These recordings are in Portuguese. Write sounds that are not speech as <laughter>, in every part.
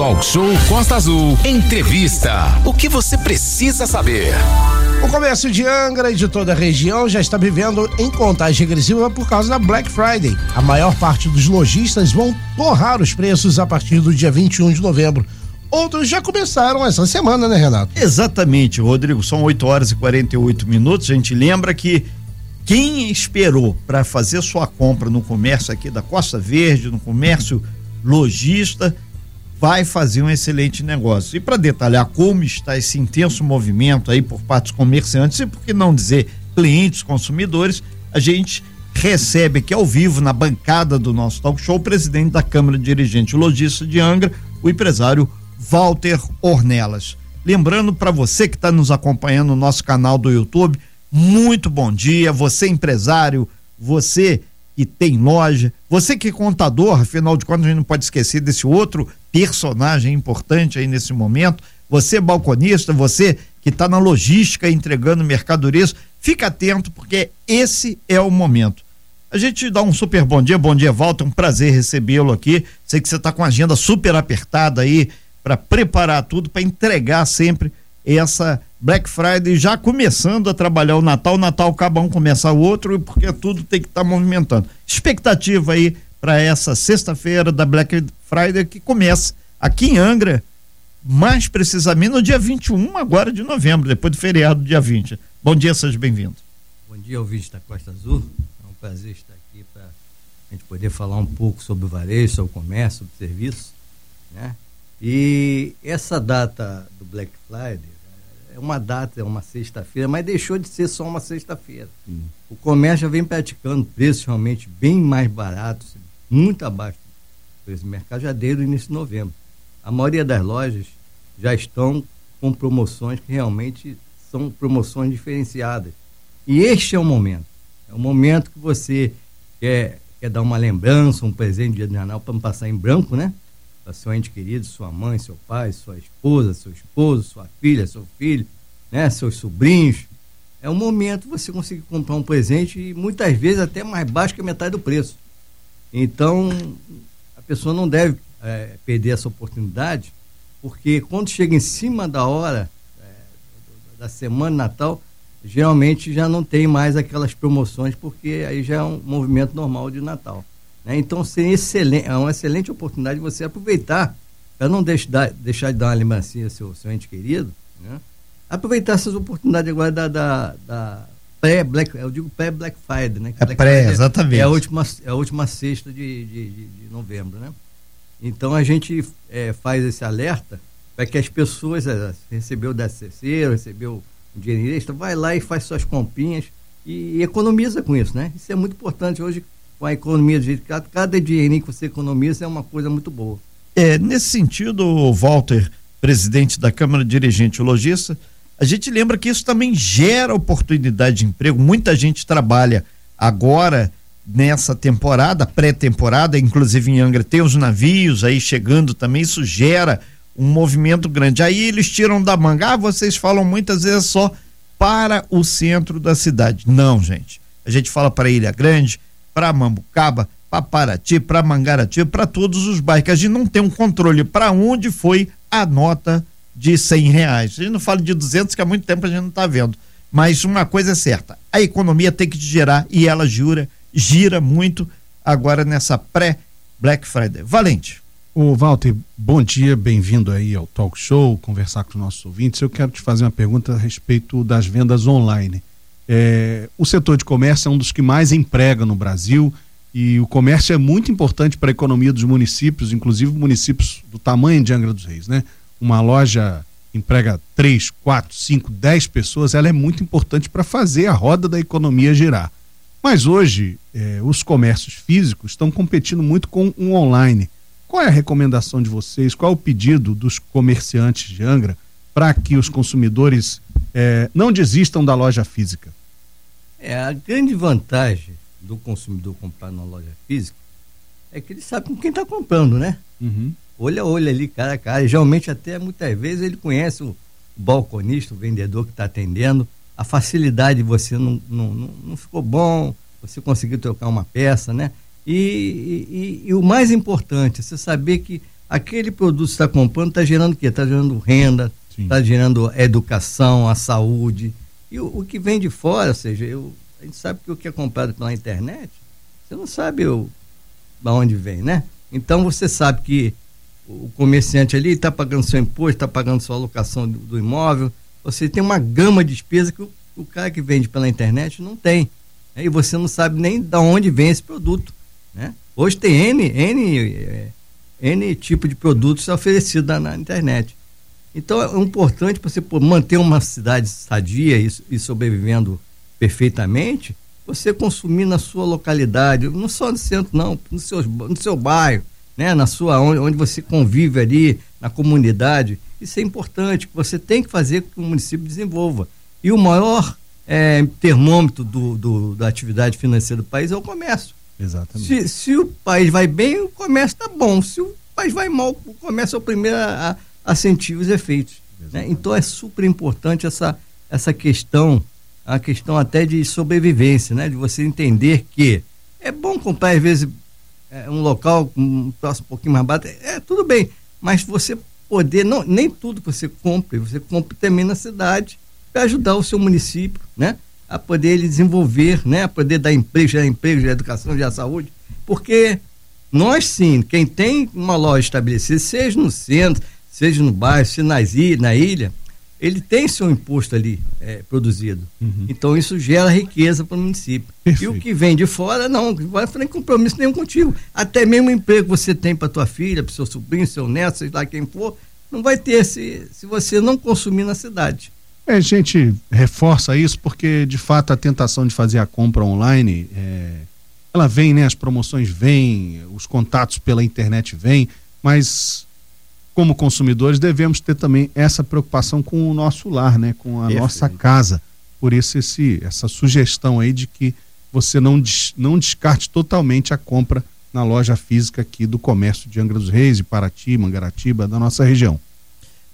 Talk Show Costa Azul. Entrevista. O que você precisa saber? O comércio de Angra e de toda a região já está vivendo em contagem regressiva por causa da Black Friday. A maior parte dos lojistas vão torrar os preços a partir do dia 21 de novembro. Outros já começaram essa semana, né, Renato? Exatamente, Rodrigo. São 8 horas e 48 minutos. A gente lembra que quem esperou para fazer sua compra no comércio aqui da Costa Verde, no comércio lojista, vai fazer um excelente negócio. E para detalhar como está esse intenso movimento aí por parte dos comerciantes e por que não dizer clientes, consumidores, a gente recebe aqui ao vivo na bancada do nosso talk show o presidente da Câmara Dirigente Logista de Angra, o empresário Walter Ornelas. Lembrando para você que está nos acompanhando no nosso canal do YouTube, muito bom dia, você empresário, você que tem loja, você que é contador, afinal de contas a gente não pode esquecer desse outro personagem importante aí nesse momento, você balconista, você que está na logística entregando mercadorias, fica atento porque esse é o momento. A gente dá um super bom dia, bom dia Walter, um prazer recebê-lo aqui. Sei que você está com a agenda super apertada aí para preparar tudo, para entregar sempre essa Black Friday já começando a trabalhar o Natal, o Natal acaba um, começa o outro, porque tudo tem que estar tá movimentando. Expectativa aí para essa sexta-feira da Black Friday que começa aqui em Angra, mais precisamente no dia 21 agora de novembro, depois do feriado dia 20. Bom dia, seja bem-vindo. Bom dia, ouvinte da Costa Azul. É um prazer estar aqui para a gente poder falar um pouco sobre o varejo, sobre o comércio, sobre o serviço, né? E essa data do Black Friday uma data, é uma sexta-feira, mas deixou de ser só uma sexta-feira. O comércio já vem praticando preços realmente bem mais baratos, muito abaixo do preço do mercado, já desde o início de novembro. A maioria das lojas já estão com promoções que realmente são promoções diferenciadas. E este é o momento. É o momento que você quer, quer dar uma lembrança, um presente de Natal para não passar em branco, né? Para seu ente querido, sua mãe, seu pai, sua esposa, seu esposo, sua filha, seu filho, né, seus sobrinhos. É o momento você conseguir comprar um presente e muitas vezes até mais baixo que a metade do preço. Então, a pessoa não deve é, perder essa oportunidade, porque quando chega em cima da hora é, da semana Natal, geralmente já não tem mais aquelas promoções, porque aí já é um movimento normal de Natal. Né? Então, seria excelente, é uma excelente oportunidade de você aproveitar, para não deixar, deixar de dar uma lembrancinha ao seu, seu ente querido, né? aproveitar essas oportunidades agora da, da, da pré-Black, eu digo pré-Black Friday, né? Que é pré, exatamente. É a última, é a última sexta de, de, de, de novembro, né? Então a gente é, faz esse alerta para que as pessoas, é, recebeu o DCC, recebeu o dinheiro extra, vai lá e faz suas comprinhas e, e economiza com isso, né? Isso é muito importante hoje com a economia de jeito cada, cada dinheirinho que você economiza é uma coisa muito boa. É, nesse sentido, Walter, presidente da Câmara Dirigente Logista, a gente lembra que isso também gera oportunidade de emprego. Muita gente trabalha agora nessa temporada, pré-temporada, inclusive em Angra tem os navios aí chegando também, isso gera um movimento grande. Aí eles tiram da manga, ah, vocês falam muitas vezes só para o centro da cidade. Não, gente. A gente fala para Ilha Grande, para Mambucaba, para Paraty, para Mangarati, para todos os bairros, que a gente não tem um controle para onde foi a nota de cem reais. A gente não fala de duzentos, que há muito tempo a gente não está vendo. Mas uma coisa é certa, a economia tem que gerar e ela jura, gira muito agora nessa pré-Black Friday. Valente. Ô Walter, bom dia, bem-vindo aí ao Talk Show, conversar com os nossos ouvintes. Eu quero te fazer uma pergunta a respeito das vendas online. É, o setor de comércio é um dos que mais emprega no Brasil e o comércio é muito importante para a economia dos municípios, inclusive municípios do tamanho de Angra dos Reis, né? Uma loja emprega três, quatro, cinco, dez pessoas, ela é muito importante para fazer a roda da economia girar. Mas hoje, é, os comércios físicos estão competindo muito com o online. Qual é a recomendação de vocês? Qual é o pedido dos comerciantes de Angra para que os consumidores é, não desistam da loja física? É, a grande vantagem do consumidor comprar na loja física é que ele sabe com quem está comprando, né? Uhum. Olho a olho ali, cara a cara. E, geralmente, até muitas vezes, ele conhece o balconista, o vendedor que está atendendo. A facilidade de você não, não, não, ficou bom, você conseguiu trocar uma peça, né? E, e, e, o mais importante, você saber que aquele produto que está comprando está gerando o quê? Está gerando renda, está gerando educação, a saúde. E o, o, que vem de fora, ou seja, eu, a gente sabe que o que é comprado pela internet, você não sabe o, da onde vem, né? Então você sabe que o comerciante ali está pagando seu imposto, está pagando sua alocação do, do, imóvel. Você tem uma gama de despesas que o, o cara que vende pela internet não tem. Né? E você não sabe nem de onde vem esse produto. Né? Hoje tem N, N, é, N tipo de produtos oferecidos na, na internet. Então é importante você manter uma cidade sadia e, e sobrevivendo perfeitamente, você consumir na sua localidade, não só no centro, não, no seu, no seu bairro, né, na sua onde, onde você convive ali, na comunidade. Isso é importante, você tem que fazer com que o município desenvolva. E o maior é, termômetro do, do, da atividade financeira do país é o comércio. Exatamente. Se, se o país vai bem, o comércio está bom. Se o país vai mal, o comércio é o primeiro a, a sentir os efeitos. Né? Então é super importante essa, essa questão, a questão até de sobrevivência, né? de você entender que é bom comprar, às vezes, é, um local um troço um pouquinho mais barato, é, é tudo bem, mas você poder, não, nem tudo que você compre, você compre também na cidade para ajudar o seu município, né? A poder ele desenvolver, né? A poder dar emprego, gerar emprego, gerar educação, gerar saúde, porque nós sim, quem tem uma loja estabelecida, seja no centro, seja no bairro, seja nas ilha, na ilha, ele tem seu imposto ali é, produzido. Uhum. Então isso gera riqueza para o município. Perfeito. E o que vem de fora, não, vai tem compromisso nenhum contigo. Até mesmo o emprego que você tem para tua filha, para seu sobrinho, seu neto, seja lá quem for, não vai ter se, se você não consumir na cidade. É, a gente reforça isso porque, de fato, a tentação de fazer a compra online, é, ela vem, né? As promoções vêm, os contatos pela internet vêm, mas como consumidores devemos ter também essa preocupação com o nosso lar, né? Com a Perfeito. nossa casa. Por isso esse, essa sugestão aí de que você não, des, não descarte totalmente a compra na loja física aqui do comércio de Angra dos Reis, de Paraty, Mangaratiba, da nossa região.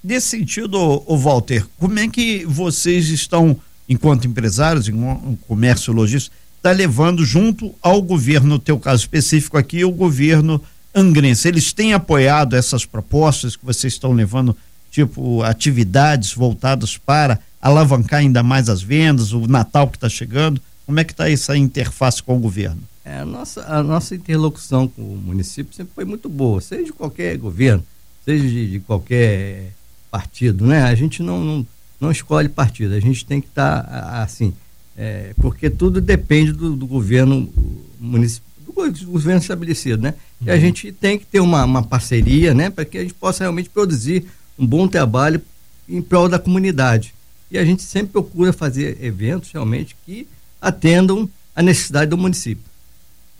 Nesse sentido, o Walter, como é que vocês estão, enquanto empresários, em um comércio logístico, está levando junto ao governo, no teu caso específico aqui, o governo angrense, eles têm apoiado essas propostas que vocês estão levando, tipo atividades voltadas para alavancar ainda mais as vendas, o Natal que está chegando, como é que está essa interface com o governo? É, a, nossa, a nossa interlocução com o município sempre foi muito boa, seja de qualquer governo, seja de, de qualquer partido, né? A gente não, não, não escolhe partido, a gente tem que estar tá, assim, é, porque tudo depende do, do governo municipal, do governo estabelecido, né? E a uhum. gente tem que ter uma, uma parceria, né? Para que a gente possa realmente produzir um bom trabalho em prol da comunidade. E a gente sempre procura fazer eventos realmente que atendam a necessidade do município.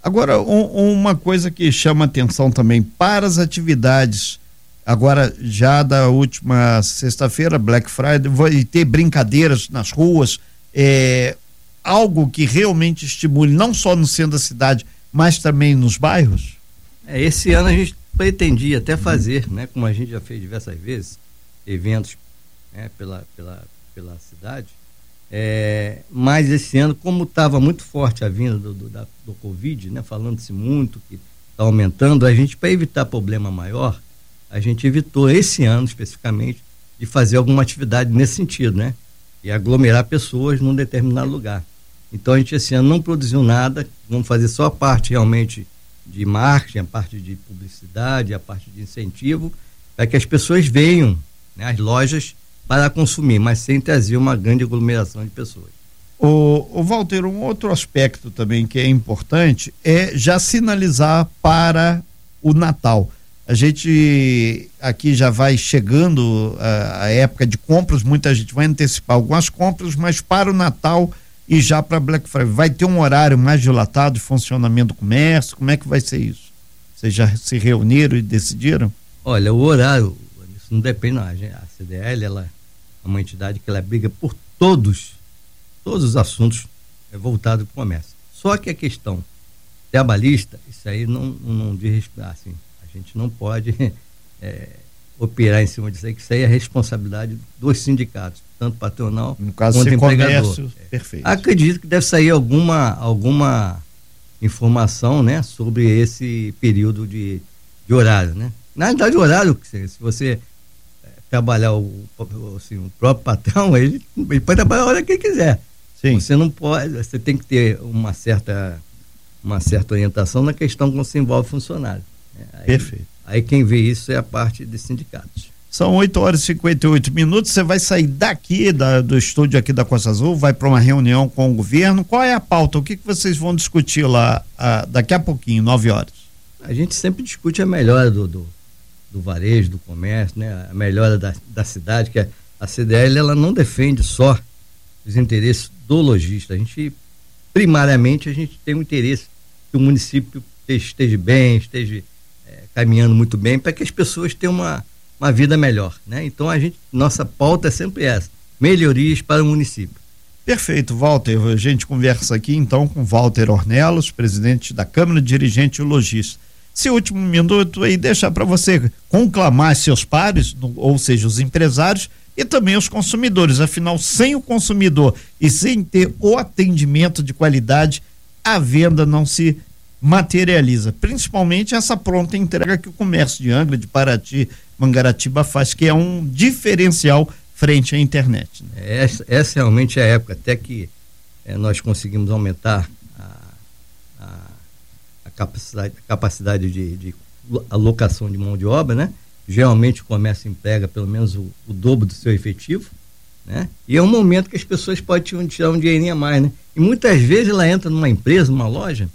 Agora, um, uma coisa que chama atenção também para as atividades Agora, já da última sexta-feira, Black Friday, vai ter brincadeiras nas ruas, é, algo que realmente estimule, não só no centro da cidade, mas também nos bairros? É, esse ano a gente pretendia até fazer, né, como a gente já fez diversas vezes, eventos né, pela, pela, pela cidade. É, mas esse ano, como estava muito forte a vinda do, do, da, do Covid, né, falando-se muito que está aumentando, a gente, para evitar problema maior, a gente evitou esse ano especificamente de fazer alguma atividade nesse sentido, né? E aglomerar pessoas num determinado lugar. Então a gente esse ano não produziu nada, vamos fazer só a parte realmente de marketing, a parte de publicidade, a parte de incentivo, para que as pessoas venham né, às lojas para consumir, mas sem trazer uma grande aglomeração de pessoas. O, o Walter, um outro aspecto também que é importante é já sinalizar para o Natal. A gente aqui já vai chegando a, a, época de compras, muita gente vai antecipar algumas compras, mas para o Natal e já para Black Friday, vai ter um horário mais dilatado de funcionamento do comércio? Como é que vai ser isso? Vocês já se reuniram e decidiram? Olha, o horário, isso não depende, não. A CDL, ela é uma entidade que ela briga por todos, todos os assuntos é, voltados para o comércio. Só que a questão trabalhista, isso aí não, não diz assim, a gente não pode <laughs> é, operar em cima disso aí, que isso aí é responsabilidade dos sindicatos, tanto patronal no caso quanto empregador. Comércio, é. perfeito. Acredito que deve sair alguma, alguma informação né, sobre esse período de, de horário, né? Na realidade, o horário, se você é, trabalhar o, assim, o próprio patrão, <laughs> ele, ele pode trabalhar a hora que ele quiser. Sim. Você não pode, você tem que ter uma certa, uma certa orientação na questão como se envolve funcionário. Né? Aí, Perfeito. Aí quem vê isso é a parte dos sindicatos. São 8 horas e 58 minutos. Você vai sair daqui da, do estúdio aqui da Costa Azul, vai para uma reunião com o governo. Qual é a pauta? O que, que vocês vão discutir lá a, daqui a pouquinho, 9 horas? A gente sempre discute a melhora do, do, do varejo, do comércio, né? a melhora da, da cidade, que a, a CDL ela não defende só os interesses do lojista. A gente, primariamente, a gente tem o interesse que o município esteja bem, esteja caminhando muito bem, para que as pessoas tenham uma uma vida melhor, né? Então a gente, nossa pauta é sempre essa, melhorias para o município. Perfeito, Walter. A gente conversa aqui então com Walter Ornelos, presidente da Câmara Dirigente Logista. Esse último minuto aí deixa para você conclamar seus pares, ou seja, os empresários e também os consumidores. Afinal, sem o consumidor e sem ter o atendimento de qualidade, a venda não se materializa. Principalmente essa pronta entrega que o comércio de Angra, de Paraty, Mangaratiba faz, que é um diferencial frente à internet. Né? Essa, essa, realmente é a época, até que é, nós conseguimos aumentar a, a, a capacidade, a capacidade de, de, alocação de mão de obra, né? Geralmente o comércio emprega pelo menos o, o dobro do seu efetivo, né? E é um momento que as pessoas podem tirar um dinheirinho a mais, né? E muitas vezes ela entra numa empresa, numa loja,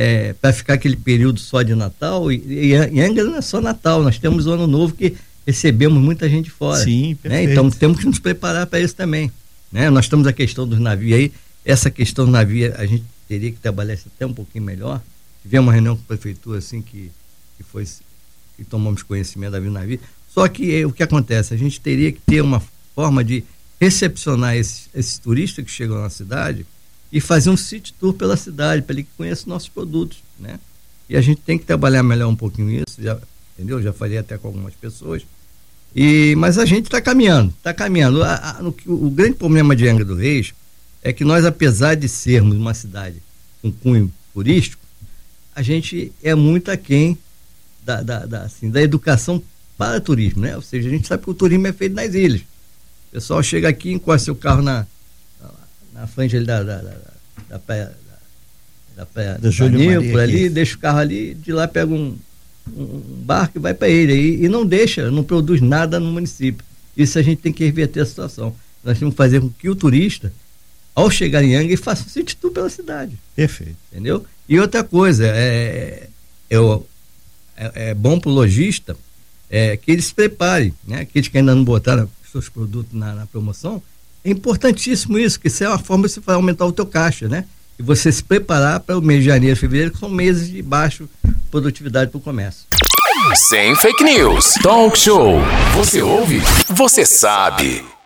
é, para ficar aquele período só de Natal. E, e, e Angra não é só Natal, nós temos o Ano Novo que recebemos muita gente fora. Sim, né? Então temos que nos preparar para isso também. Né? Nós temos a questão dos navios aí, essa questão do navio a gente teria que trabalhar isso até um pouquinho melhor. Tivemos uma reunião com a prefeitura assim que, que foi que tomamos conhecimento da navio. Só que é, o que acontece? A gente teria que ter uma forma de recepcionar esses, esses turistas que chegam na cidade e fazer um city tour pela cidade, para ele que conheça nossos produtos, né? E a gente tem que trabalhar melhor um pouquinho isso, já, entendeu? Já falei até com algumas pessoas. E, mas a gente está caminhando, está caminhando. A, a, no, o grande problema de Angra do Reis é que nós, apesar de sermos uma cidade com cunho turístico, a gente é muito aquém da, da, da, assim, da educação para turismo, né? Ou seja, a gente sabe que o turismo é feito nas ilhas. O pessoal chega aqui, encosta seu carro na, na frente ali da, da, da, da praia da praia do Juninho, por ali, deixa o carro ali, de lá pega um, um barco e vai para ele. E, e, não deixa, não produz nada no município. Isso a gente tem que reverter a situação. Nós temos que fazer com que o turista, ao chegar em Angra, faça um sítio pela cidade. Perfeito. Entendeu? E outra coisa, é, é, é, é bom para o lojista é, que ele se prepare, né? Aqueles que ainda não botaram seus produtos na, na promoção, é importantíssimo isso, que isso é uma forma de você aumentar o teu caixa, né? E você se preparar para o mês de janeiro e fevereiro, que são meses de baixa produtividade para o comércio. Sem fake news. Talk show. Você ouve? Você sabe.